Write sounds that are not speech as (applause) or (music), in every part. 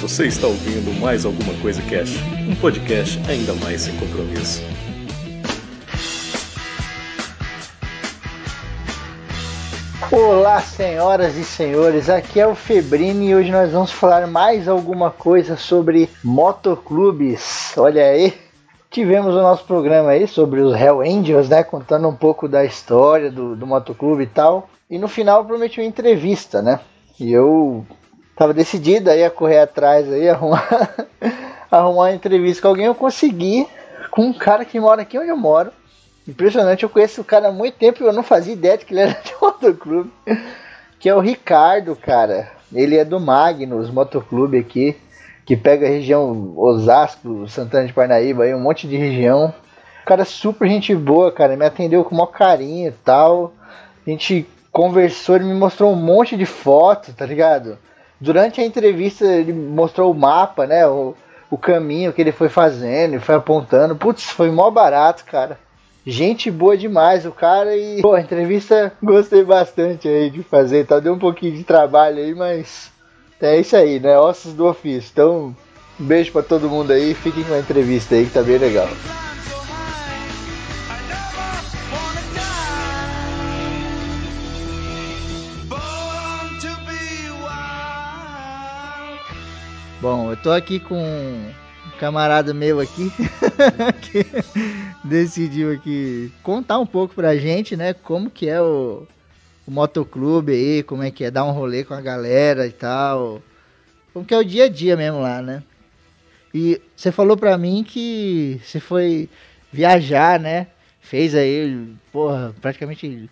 Você está ouvindo mais alguma coisa Cash, um podcast ainda mais sem compromisso. Olá, senhoras e senhores, aqui é o Febrini e hoje nós vamos falar mais alguma coisa sobre motoclubes. Olha aí, tivemos o nosso programa aí sobre os Hell Angels, né? Contando um pouco da história do, do motoclube e tal. E no final prometi uma entrevista, né? E eu tava decidido aí a correr atrás aí, (laughs) arrumar, arrumar uma entrevista com alguém. Eu consegui com um cara que mora aqui onde eu moro. Impressionante, eu conheço o cara há muito tempo e eu não fazia ideia de que ele era (laughs) de motoclube. Que é o Ricardo, cara. Ele é do Magnus Motoclube aqui, que pega a região Osasco, Santana de Parnaíba, aí, um monte de região. Cara super gente boa, cara. Me atendeu com o maior carinho e tal. A gente conversou, ele me mostrou um monte de fotos, tá ligado? Durante a entrevista ele mostrou o mapa, né? O, o caminho que ele foi fazendo e foi apontando. Putz, foi mó barato, cara. Gente boa demais o cara e pô, a entrevista (laughs) gostei bastante aí de fazer, tá? Deu um pouquinho de trabalho aí, mas é isso aí, né? Ossos do ofício. Então, um beijo para todo mundo aí, fiquem com a entrevista aí que tá bem legal. Bom, eu tô aqui com um camarada meu aqui (laughs) (laughs) que decidiu aqui contar um pouco pra gente, né, como que é o, o motoclube aí, como é que é dar um rolê com a galera e tal. Como que é o dia a dia mesmo lá, né? E você falou pra mim que você foi viajar, né? Fez aí, porra, praticamente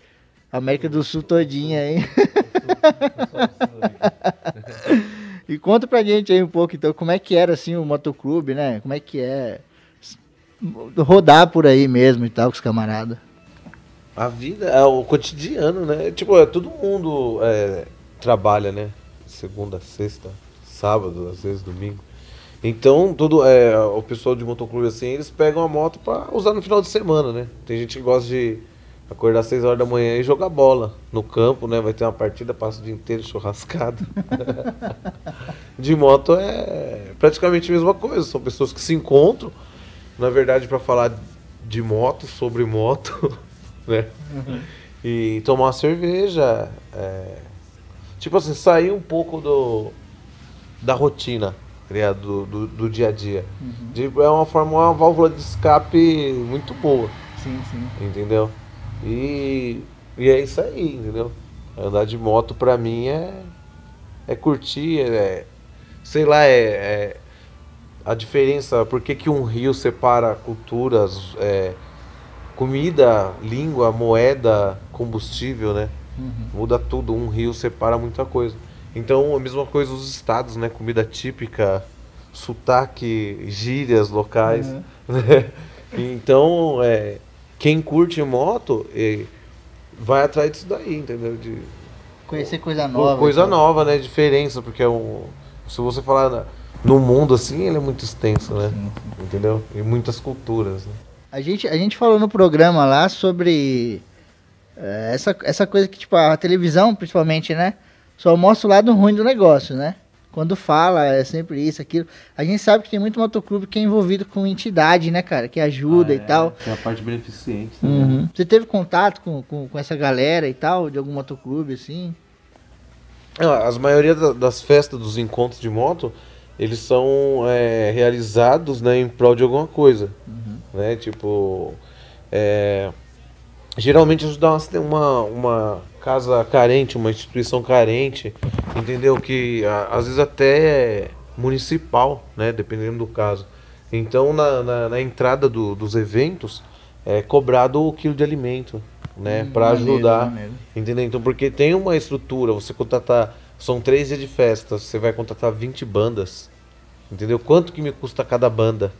América do Sul todinha aí. (laughs) E conta pra gente aí um pouco, então, como é que era, assim, o motoclube, né? Como é que é rodar por aí mesmo e tal, com os camaradas. A vida, é o cotidiano, né? Tipo, é, todo mundo é, trabalha, né? Segunda, sexta, sábado, às vezes domingo. Então, todo, é, o pessoal de motoclube, assim, eles pegam a moto pra usar no final de semana, né? Tem gente que gosta de acordar às 6 horas da manhã e jogar bola no campo, né? Vai ter uma partida, passa o dia inteiro churrascado. (laughs) de moto é praticamente a mesma coisa, são pessoas que se encontram, na verdade, para falar de moto, sobre moto, (laughs) né? Uhum. E tomar uma cerveja. É... Tipo assim, sair um pouco do da rotina, tá do, do, do dia a dia. Uhum. De, é uma forma, uma válvula de escape muito boa. Sim, sim. Entendeu? E, e é isso aí, entendeu? Andar de moto pra mim é, é curtir, é, sei lá, é, é a diferença, por que, que um rio separa culturas, é, comida, língua, moeda, combustível, né? Uhum. Muda tudo, um rio separa muita coisa. Então a mesma coisa os estados, né? Comida típica, sotaque, gírias locais. Uhum. Né? (laughs) Então, é, quem curte moto vai atrás disso daí, entendeu? De, Conhecer coisa nova. Coisa então. nova, né? Diferença, porque é um. Se você falar no mundo assim, ele é muito extenso, né? Sim. Entendeu? E muitas culturas. Né? A, gente, a gente falou no programa lá sobre é, essa, essa coisa que, tipo, a televisão, principalmente, né? Só mostra o lado ruim do negócio, né? Quando fala, é sempre isso, aquilo. A gente sabe que tem muito motoclube que é envolvido com entidade, né, cara? Que ajuda ah, é, e tal. Tem a parte beneficente Uhum. Você teve contato com, com, com, essa galera e tal, de algum motoclube, assim? Ah, as maioria das festas, dos encontros de moto, eles são é, realizados né, em prol de alguma coisa. Uhum. Né? Tipo, é, geralmente ajudar uma, uma casa carente, uma instituição carente, entendeu? Que às vezes até é municipal, né? Dependendo do caso. Então na, na, na entrada do, dos eventos é cobrado o quilo de alimento, né? Hum, para ajudar, maneiro. entendeu? Então porque tem uma estrutura, você contratar, são três dias de festa, você vai contratar 20 bandas, entendeu? Quanto que me custa cada banda?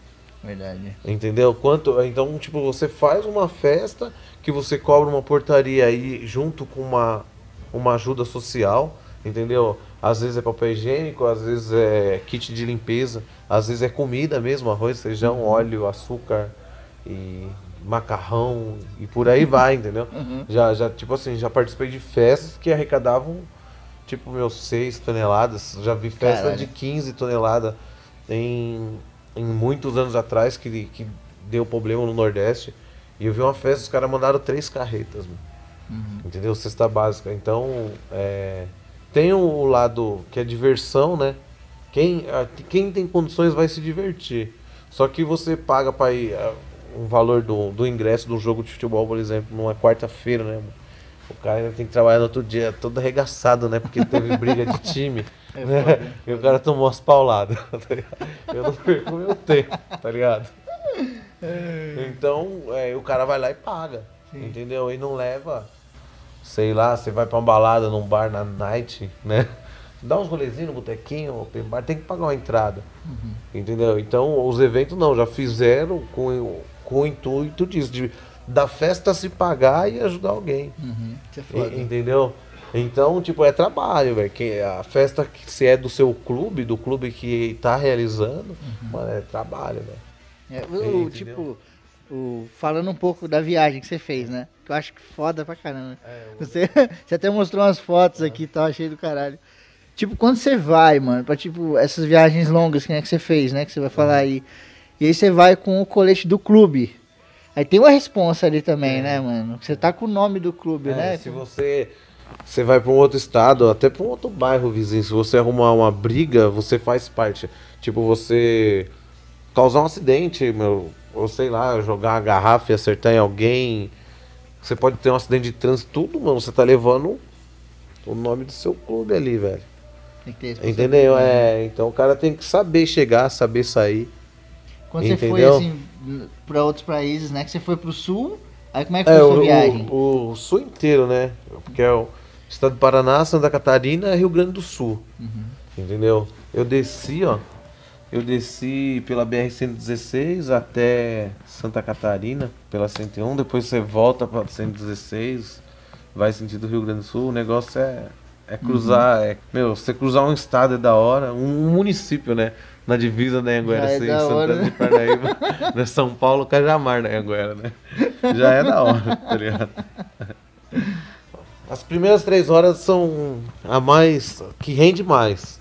Verdade. Entendeu? Quanto? Então, tipo, você faz uma festa que você cobra uma portaria aí junto com uma, uma ajuda social, entendeu? Às vezes é papel higiênico, às vezes é kit de limpeza, às vezes é comida mesmo, arroz, feijão, uhum. óleo, açúcar e macarrão e por aí vai, (laughs) entendeu? Uhum. Já, já, tipo assim, já participei de festas que arrecadavam tipo, meus 6 toneladas. Já vi festa Caralho. de 15 toneladas em, em muitos anos atrás que, que deu problema no Nordeste. E eu vi uma festa, os caras mandaram três carretas, mano. Uhum. Entendeu? Cesta básica. Então, é, tem o lado que é diversão, né? Quem, quem tem condições vai se divertir. Só que você paga para ir um valor do, do ingresso de um jogo de futebol, por exemplo, numa quarta-feira, né? O cara ainda tem que trabalhar no outro dia todo arregaçado, né? Porque teve briga de time. (laughs) É. (laughs) E o cara tomou as pauladas. (laughs) tá? Eu não perco meu tempo, tá ligado? Então, é, o cara vai lá e paga. Sim. Entendeu? E não leva, sei lá, você vai pra uma balada num bar na night, né? Dá uns rolezinhos no botequinho, open bar, tem que pagar uma entrada. Entendeu? Então, os eventos não, já fizeram com, com o intuito disso, de da festa se pagar e ajudar alguém. Uhum. Isso é E- foda. Entendeu? Então, tipo, é trabalho, velho. A festa que se é do seu clube, do clube que tá realizando, mano, é trabalho, velho. É, o, tipo, o, falando um pouco da viagem que você fez, né? Que eu acho que foda pra caramba. (laughs) Você, você até mostrou umas fotos aqui e tal, achei do caralho. Tipo, quando você vai, mano, pra tipo, essas viagens longas que, né, que você fez, né? Que você vai falar aí. E aí você vai com o colete do clube. Aí tem uma responsa ali também, É. né, mano? Você tá com o nome do clube, É, né? Se você, você vai para um outro estado, até para um outro bairro vizinho, se você arrumar uma briga, você faz parte. Tipo, você causar um acidente, meu, ou sei lá, jogar uma garrafa e acertar em alguém. Você pode ter um acidente de trânsito, tudo, mano. Você tá levando o nome do seu clube ali, velho. Entendeu? É, então o cara tem que saber chegar, saber sair. Quando você foi, Entendeu? assim, pra outros países, né? Que você foi pro sul, aí como é que É, foi a o, sua viagem? o, o sul inteiro, né? Porque é o estado do Paraná, Santa Catarina e Rio Grande do Sul. Uhum. Entendeu? Eu desci, ó. Eu desci pela BR-116 até Santa Catarina, pela 101. Depois você volta pra 116, vai sentido Rio Grande do Sul. O negócio é, é cruzar. É, meu, você cruzar um estado é da hora. Um, município, né? Na divisa da Anguera, é assim, da Santana né? de Parnaíba. (laughs) né? São Paulo, Cajamar, né? Anguera, né? Já é da hora, tá ligado? (laughs) As primeiras três horas são a mais. que rende mais.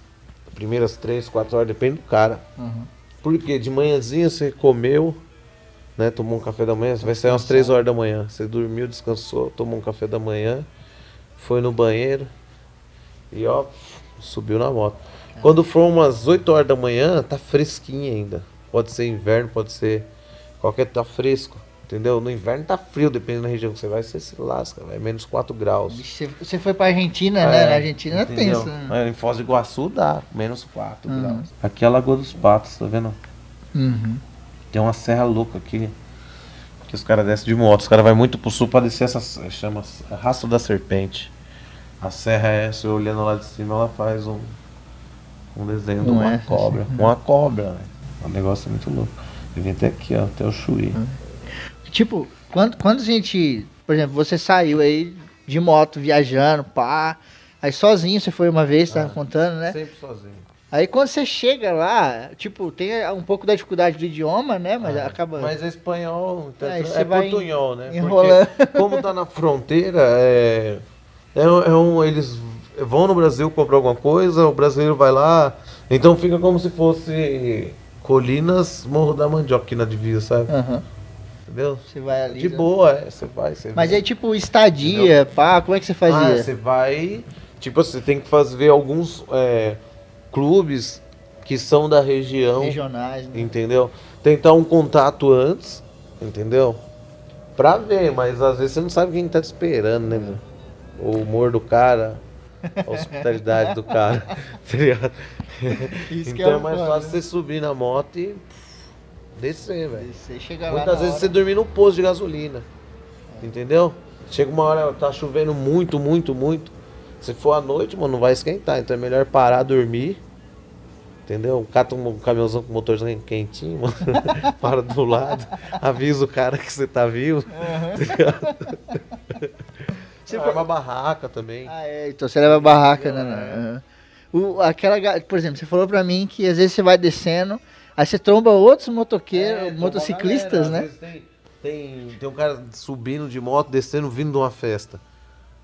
Primeiras três, quatro horas, depende do cara. Uhum. Porque de manhãzinha você comeu, né? Tomou um café da manhã, você vai sair umas três horas da manhã. Você dormiu, descansou, tomou um café da manhã, foi no banheiro e ó, subiu na moto. Quando for umas 8 horas da manhã, tá fresquinho ainda. Pode ser inverno, pode ser qualquer tá fresco. Entendeu? No inverno tá frio, dependendo da região que você vai, você se lasca, vai menos 4 graus. Você foi pra Argentina, né? É, Na Argentina é tenso. né? É, em Foz do Iguaçu dá, menos 4 Uhum. graus. Aqui é a Lagoa dos Patos, tá vendo? Uhum. Tem uma serra louca aqui. Que os caras descem de moto. Os caras vão muito pro sul pra descer essa. Chama Rastro da Serpente. A serra é essa, eu olhando lá de cima, ela faz um. Um desenho de Não uma é? cobra. Uma cobra, velho. Um negócio muito louco. Eu vim até aqui, ó, até o Chuí. Tipo, quando, quando a gente. Por exemplo, você saiu aí de moto viajando, pá. Aí sozinho você foi uma vez, tava Ah, contando, né? Sempre sozinho. Aí quando você chega lá, tipo, tem um pouco da dificuldade do idioma, né? Mas Ah, acaba. Mas é espanhol, então é, vai portunhol, né? enrolando. Porque como tá na fronteira, é, é, um- é um, eles vão no Brasil comprar alguma coisa, o brasileiro vai lá, então fica como se fosse Colinas, Morro da Mandioca aqui na divisa, sabe? Aham. Entendeu? Você vai ali. De né? boa, é, você vai, você Mas aí, tipo, estadia, pá, como é que você Ah, fazia? você vai. Tipo, você tem que fazer alguns é, clubes que são da região. Regionais, né? Entendeu? Tentar um contato antes, entendeu? Pra ver, mas às vezes você não sabe quem tá te esperando, né, meu? O humor do cara, a hospitalidade do cara, (laughs) tá? Isso que então é é, mais fácil né? você subir na moto e descer, velho. Você chega lá. Muitas vezes hora. você dormir no posto de gasolina, entendeu? Chega uma hora, tá chovendo muito, muito, muito. Se for à noite, mano, não vai esquentar. Então é melhor parar, dormir. Entendeu? Cata um caminhãozão com motorzinho quentinho, mano. (laughs) Para do lado. Avisa o cara que você tá vivo. (laughs) Você Você foi- uma barraca também. Ah, é, então você leva a barraca, né? É. né? Aham. O, aquela, por exemplo, você falou pra mim que às vezes você vai descendo, aí você tromba outros motoqueiros, É, uma motociclistas, galera, às né? Tem, tem, tem um cara subindo de moto, descendo, vindo de uma festa.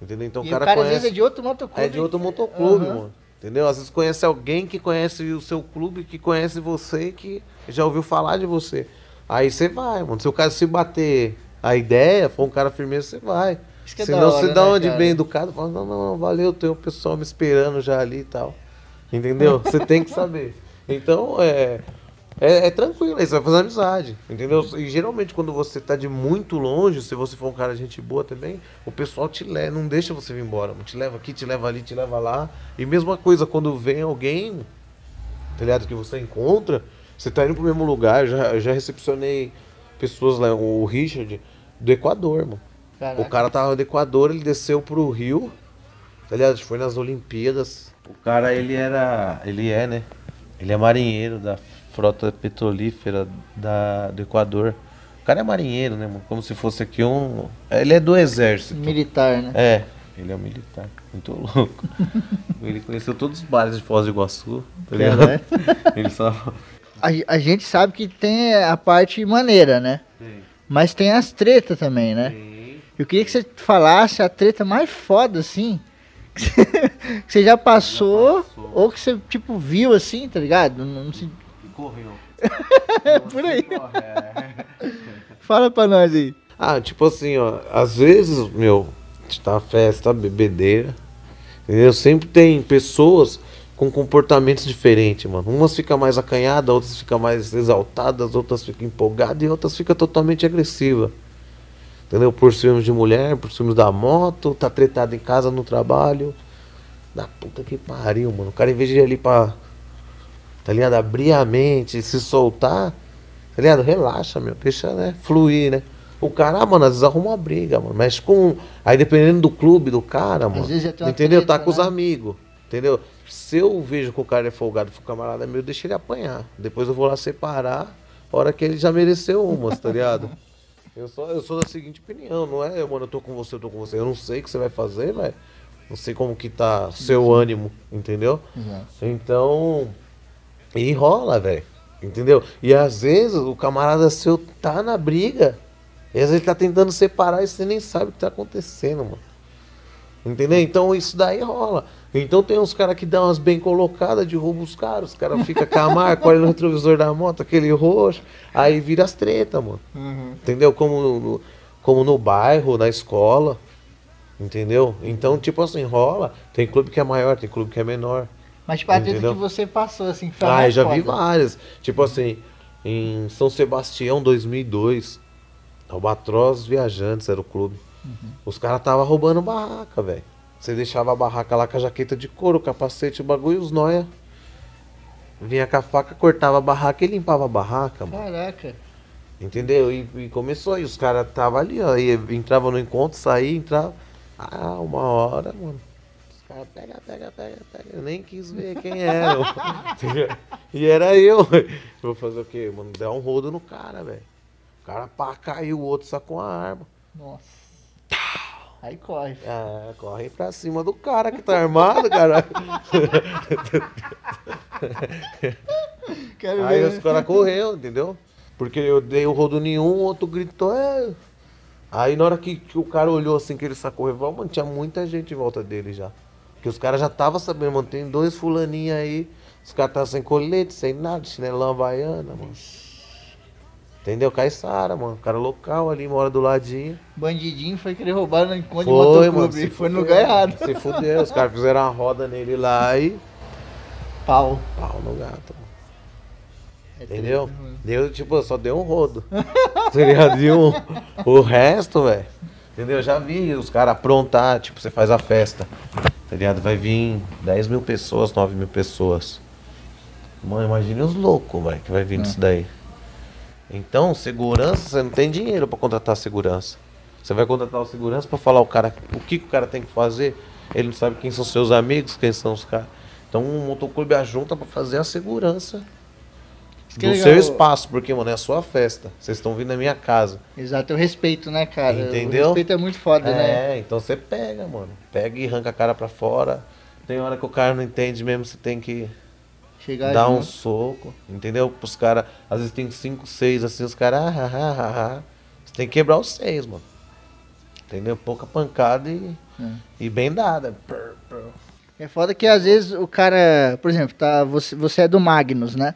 Entendeu? Então e o cara, o cara às conhece. vezes é de outro motoclube. É de outro motoclube, Aham. mano. Entendeu? Às vezes conhece alguém que conhece o seu clube, que conhece você, que já ouviu falar de você. Aí você vai, mano. Se o cara se bater a ideia, for um cara firmeza, você vai. Isso que é Senão você dá né, onde cara? bem educado, fala, não, não, não, valeu, tem o pessoal me esperando já ali e tal. Entendeu? Você tem que saber. Então, é, é, é tranquilo, aí você vai fazer amizade, entendeu? E geralmente quando você tá de muito longe, se você for um cara de gente boa também, o pessoal te leva, não deixa você vir embora, te leva aqui, te leva ali, te leva lá. E mesma coisa, quando vem alguém, tá ligado, que você encontra, você tá indo pro mesmo lugar, eu já, eu já recepcionei pessoas lá, o Richard, do Equador, mano. Caraca. O cara tava do Equador, ele desceu pro Rio, tá ligado? Foi nas Olimpíadas. O cara, ele era. Ele é, né? Ele é marinheiro da frota petrolífera da, do Equador. O cara é marinheiro, né, mano? Como se fosse aqui um. Ele é do exército. Militar, né? É, ele é um militar. Muito louco. (laughs) ele conheceu todos os bares de Foz do Iguaçu, tá ligado? Caralho. (laughs) Ele só. A, a gente sabe que tem a parte maneira, né? Mas tem as tretas também, né? Eu queria que você falasse a treta mais foda, assim, que (laughs) você, que você já passou, passou. ou que você, tipo, viu, assim, tá ligado? Não, não se- correu. (laughs) por aí. (laughs) Fala pra nós aí. Ah, tipo assim, ó, às vezes, meu, tá festa, bebedeira, entendeu? Sempre tem pessoas com comportamentos diferentes, mano. Umas ficam mais acanhadas, outras ficam mais exaltadas, outras ficam empolgadas e outras ficam totalmente agressivas. Entendeu? Por ciúmes de mulher, por ciúmes da moto, tá tretado em casa, no trabalho. Da puta que pariu, mano. O cara, em vez de ir ali pra, tá ligado? Abrir a mente, se soltar, tá ligado? Relaxa, meu. Deixa, né? Fluir, né? O cara, ah, mano, às vezes arruma uma briga, mano. Mas com. Aí dependendo do clube do cara, mano. tem uma entendeu? treta, tá com os né? amigos. Entendeu? Se eu vejo que o cara é folgado, for camarada meu, deixa ele apanhar. Depois eu vou lá separar, hora que ele já mereceu umas, tá ligado? (laughs) Eu sou, eu sou da seguinte opinião, não é, mano, eu tô com você, eu tô com você. Eu não sei o que você vai fazer, velho. Não sei como que tá seu ânimo, entendeu? Então. E rola, velho. Entendeu? E às vezes o camarada seu tá na briga. E às vezes ele tá tentando separar e você nem sabe o que tá acontecendo, mano. Entendeu? Então isso daí rola. Então tem uns caras que dão umas bem colocadas de roubo os caras. Os caras ficam com a marca, (laughs) olha no retrovisor da moto, aquele roxo. Aí vira as tretas, mano. Entendeu? Como no, como no bairro, na escola. Entendeu? Então, tipo assim, rola. Tem clube que é maior, tem clube que é menor. Mas tipo, treta Entendeu? que você passou, assim, foi Ah, eu já vi foda. várias. Tipo assim, em São Sebastião 2002, Albatroz Viajantes era o clube. Os caras tava roubando barraca, velho. Você deixava a barraca lá com a jaqueta de couro, capacete, o bagulho, os noia. Vinha com a faca, cortava a barraca e limpava a barraca, mano. Caraca. Entendeu? E, e começou aí, os caras tava ali, ó. E entrava no encontro, saía, entrava. Ah, uma hora, mano. Os caras pega, pega, pega, pega. Eu nem quis ver quem era. (laughs) e era eu. Vou fazer o quê, mano? Dar um rodo no cara, velho. O cara pá, caiu, o outro sacou a arma. Nossa. Aí corre. Ah, corre pra cima do cara que tá armado, cara. (laughs) Aí os caras correu, entendeu? Porque eu dei o rodo nenhum, o outro gritou, é. Aí na hora que, que o cara olhou assim, que ele sacou o revólver, mano, tinha muita gente em volta dele já. Porque os caras já estavam sabendo, mano, tem dois fulaninhos aí, os caras tá sem colete, sem nada, chinelão havaiana, mano. Entendeu? Caiçara, mano. Cara local ali, mora do ladinho. Bandidinho foi querer roubar no encontro de Foi, mano. motoclube. se Foi no lugar errado. Se fudeu. Os caras fizeram uma roda nele lá e Pau. pau no gato. mano. É Entendeu? treta, mano. Deu, tipo, só deu um rodo. (laughs) tá ligado? E um- o resto, velho. Entendeu? Eu já vi os caras aprontar, tipo, você faz a festa. Tá ligado? Vai vir 10 mil pessoas, 9 mil pessoas. Mano, imagine os loucos, velho, que vai vir disso daí. Então, segurança, você não tem dinheiro pra contratar segurança. Você vai contratar o segurança pra falar o cara, o que, que o cara tem que fazer. Ele não sabe quem são seus amigos, quem são os caras. Então, o motoclube ajunta pra fazer a segurança Isso é do seu espaço, porque, mano, é a sua festa. Vocês estão vindo na minha casa. Exato, é o respeito, né, cara? Entendeu? O respeito é muito foda, né? É, então você pega, mano. Pega e arranca a cara pra fora. Tem hora que o cara não entende mesmo, você tem que Chegar dar um junto. soco, entendeu? Os caras, às vezes tem cinco, seis, assim, os caras, ah, ah, ah, ah, ah. Você tem que quebrar os seis, mano. Entendeu? Pouca pancada e, e bem dada. É foda que às vezes o cara, por exemplo, tá, você, você é do Magnus, né?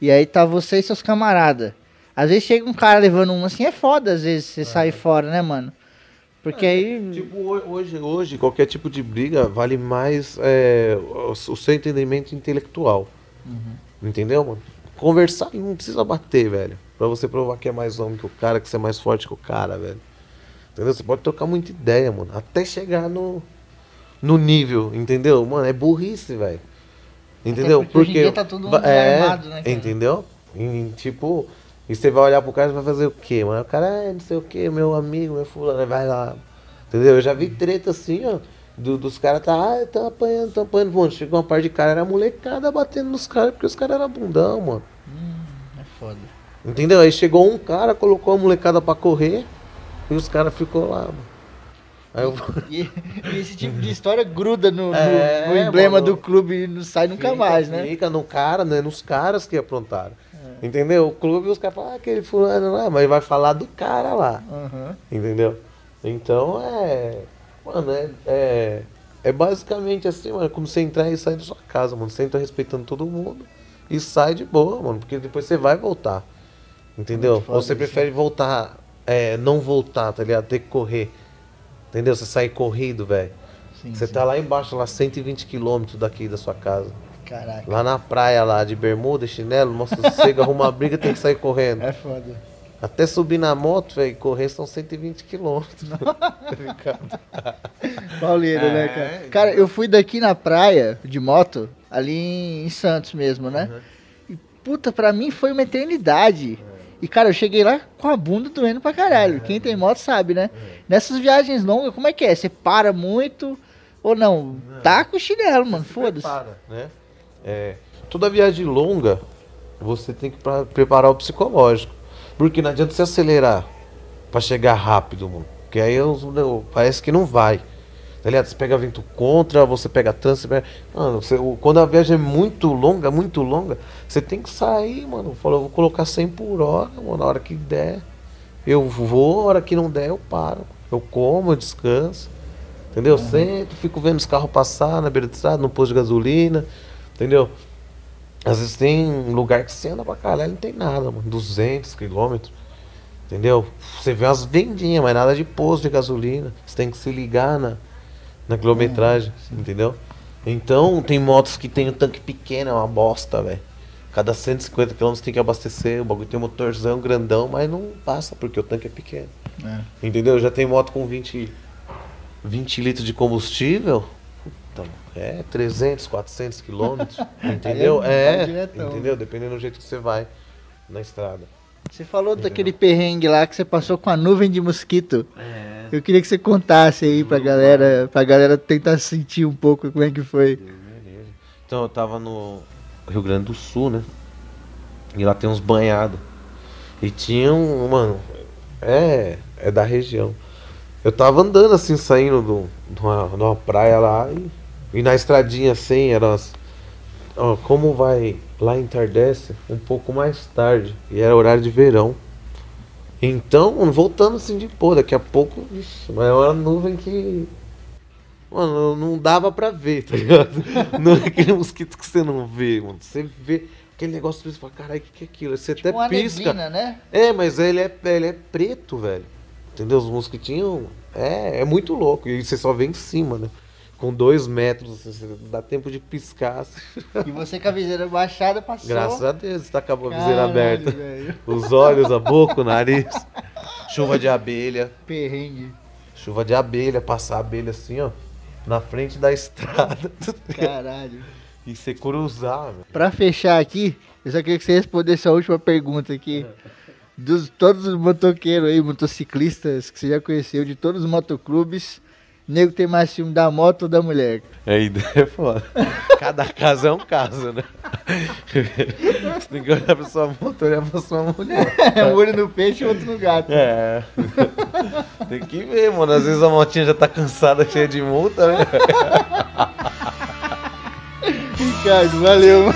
E aí tá você e seus camaradas. Às vezes chega um cara levando um assim, é foda às vezes você sair fora, né, mano? Porque aí. Tipo, ho- hoje, hoje, qualquer tipo de briga vale mais é, o, o seu entendimento intelectual. Entendeu, mano? Conversar não precisa bater, velho. Pra você provar que é mais homem que o cara, que você é mais forte que o cara, velho. Entendeu? Você pode trocar muita ideia, mano. Até chegar no, no nível, entendeu? Mano, é burrice, velho. Entendeu? porque hoje em dia tá mundo é, armado, né, cara? Entendeu? E, tipo, e você vai olhar pro cara e vai fazer o quê, mano? O cara é não sei o quê, meu amigo, meu fulano, vai lá. Entendeu? Eu já vi treta assim, ó. do- dos caras tá, ah, tão apanhando, tão apanhando. Mano, chegou uma parte de cara, era molecada batendo nos caras, porque os caras eram bundão, mano. É foda. Entendeu? Aí chegou um cara, colocou a molecada pra correr e os caras ficou lá, mano. Eu E, e esse tipo de história gruda no, no- É, no emblema mano. do clube e não sai nunca Fica- mais, né? Fica no cara, né? Nos caras que aprontaram. Entendeu? O clube, os caras falam, ah, aquele fulano lá, mas vai falar do cara lá. Aham. Entendeu? Então é. Mano, é. É, é basicamente assim, mano. Como você entrar e sair da sua casa, mano. Você entra respeitando todo mundo e sai de boa, mano. Porque depois você vai voltar. Entendeu? Ou você isso. prefere voltar, é, não voltar, tá ligado? Ter que correr. Entendeu? Você sair corrido, velho. Sim, Você sim. tá lá embaixo, lá 120 quilômetros daqui da sua casa. Caraca. Lá na praia, lá de bermuda, chinelo, nossa, chega, (laughs) arruma uma briga, tem que sair correndo. É foda. Até subir na moto, velho, correr são 120 quilômetros. (laughs) Pauleiro, né, É, cara? Cara, eu fui daqui na praia de moto, ali em Santos mesmo, né? E puta, pra mim foi uma eternidade. E cara, eu cheguei lá com a bunda doendo pra caralho. Quem tem moto sabe, né? Nessas viagens longas, como é que é? Você para muito ou não? Tá com o chinelo, mano, foda-se. Né? É, toda viagem longa, você tem que preparar o psicológico. Porque não adianta você acelerar pra chegar rápido, mano. Porque aí os- o- parece que não vai. Tá ligado? Você pega vento contra, você pega trânsito, você pega... Mano, você- quando a viagem é muito longa, muito longa, você tem que sair, mano. Falou, eu vou colocar 100 por hora, mano, na hora que der. Eu vou, a hora que não der, eu paro. Eu como, eu descanso. Entendeu? Sento, fico vendo os carros passar na beira da estrada, no posto de gasolina. Entendeu? Às vezes tem lugar que você anda pra caralho, não tem nada, mano. 200 quilômetros. Entendeu? Você vê umas vendinhas, mas nada de posto de gasolina. Você tem que se ligar na, na quilometragem, entendeu? Então, tem motos que tem um tanque pequeno, é uma bosta, velho. Cada 150 km tem que abastecer. O bagulho tem um motorzão grandão, mas não passa porque o tanque é pequeno. É. Entendeu? Já tem moto com 20, 20 litros de combustível. Puta, é 300, 400 quilômetros. (laughs) Entendeu? Aí é- É, entendeu? Dependendo do jeito que você vai na estrada. Você falou daquele perrengue lá que você passou com a nuvem de mosquito. É. Eu queria que você contasse aí pra galera, pra galera tentar sentir um pouco como é que foi. Então eu tava no Rio Grande do Sul, né? E lá tem uns banhados. E tinha um, mano, é, é da região. Eu tava andando assim, saindo do, de, uma, de uma praia lá e, e na estradinha assim, era as, ó, como vai lá entardece um pouco mais tarde. E era horário de verão. Então, voltando assim de pô, daqui a pouco, ixi, mas é uma nuvem que Mano, não dava pra ver, tá ligado? (laughs) Não é aquele mosquito que você não vê, mano. Você vê aquele negócio e você fala, caralho, o que, que é aquilo? Você Tipo uma até pisca. neblina, né? É, mas ele é, ele é preto, velho. Entendeu? Os mosquitinhos. É, é muito louco. E você só vê em cima, né? Com dois metros, assim, dá tempo de piscar. assim. (laughs) E você com a viseira baixada passou. Graças a Deus, tá com a viseira Caralho, aberta. velho. (laughs) Os olhos, a boca, o nariz. Chuva de abelha. Perrengue. Chuva de abelha, passar a abelha assim, ó. Na frente da estrada. (laughs) Caralho. E você cruzar, velho. Pra fechar aqui, eu só queria que você respondesse a última pergunta aqui. Dos todos os motoqueiros aí, motociclistas que você já conheceu, de todos os motoclubes, nego tem mais ciúme da moto ou da mulher? A ideia é foda. (laughs) Cada caso é um caso, né? (laughs) Você tem que olhar pra sua moto, olhar pra sua mulher. um olho no peixe e outro no gato. É. (laughs) Tem que ver, mano. Às vezes a motinha já tá cansada, cheia de multa, né? Ricardo, valeu.